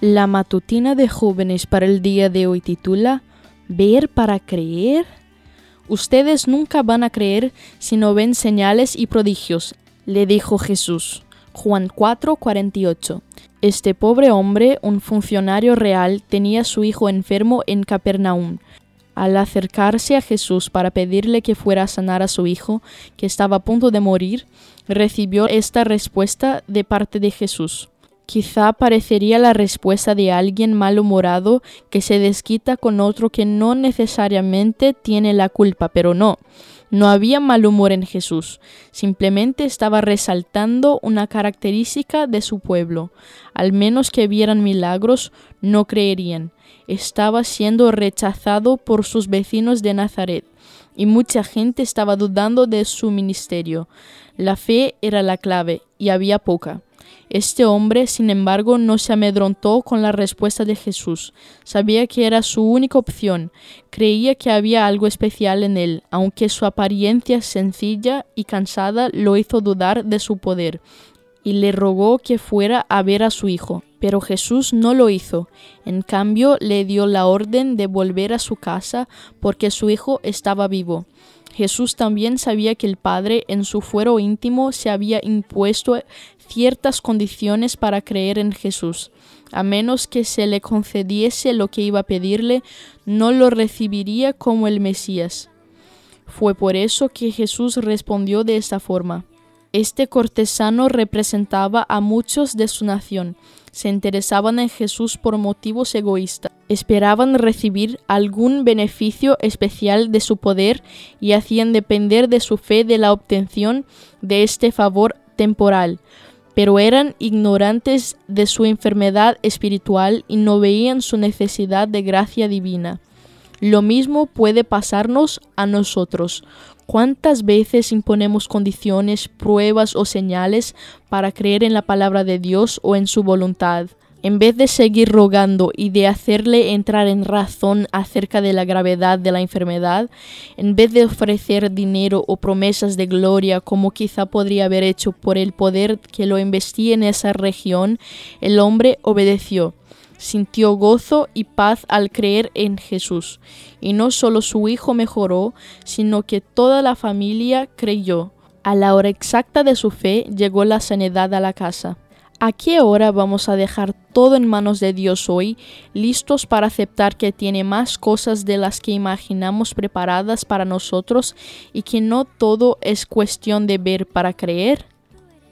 La matutina de jóvenes para el día de hoy titula Ver para creer. Ustedes nunca van a creer si no ven señales y prodigios, le dijo Jesús. Juan 4:48. Este pobre hombre, un funcionario real, tenía a su hijo enfermo en Capernaum. Al acercarse a Jesús para pedirle que fuera a sanar a su hijo, que estaba a punto de morir, recibió esta respuesta de parte de Jesús. Quizá parecería la respuesta de alguien malhumorado que se desquita con otro que no necesariamente tiene la culpa, pero no. No había mal humor en Jesús, simplemente estaba resaltando una característica de su pueblo. Al menos que vieran milagros, no creerían. Estaba siendo rechazado por sus vecinos de Nazaret, y mucha gente estaba dudando de su ministerio. La fe era la clave, y había poca. Este hombre, sin embargo, no se amedrontó con la respuesta de Jesús. Sabía que era su única opción. Creía que había algo especial en él, aunque su apariencia sencilla y cansada lo hizo dudar de su poder, y le rogó que fuera a ver a su hijo. Pero Jesús no lo hizo. En cambio, le dio la orden de volver a su casa porque su hijo estaba vivo. Jesús también sabía que el Padre en su fuero íntimo se había impuesto ciertas condiciones para creer en Jesús. A menos que se le concediese lo que iba a pedirle, no lo recibiría como el Mesías. Fue por eso que Jesús respondió de esta forma. Este cortesano representaba a muchos de su nación. Se interesaban en Jesús por motivos egoístas. Esperaban recibir algún beneficio especial de su poder y hacían depender de su fe de la obtención de este favor temporal pero eran ignorantes de su enfermedad espiritual y no veían su necesidad de gracia divina. Lo mismo puede pasarnos a nosotros. ¿Cuántas veces imponemos condiciones, pruebas o señales para creer en la palabra de Dios o en su voluntad? En vez de seguir rogando y de hacerle entrar en razón acerca de la gravedad de la enfermedad, en vez de ofrecer dinero o promesas de gloria como quizá podría haber hecho por el poder que lo investía en esa región, el hombre obedeció sintió gozo y paz al creer en Jesús. Y no solo su hijo mejoró, sino que toda la familia creyó. A la hora exacta de su fe llegó la sanidad a la casa. ¿A qué hora vamos a dejar todo en manos de Dios hoy, listos para aceptar que tiene más cosas de las que imaginamos preparadas para nosotros y que no todo es cuestión de ver para creer?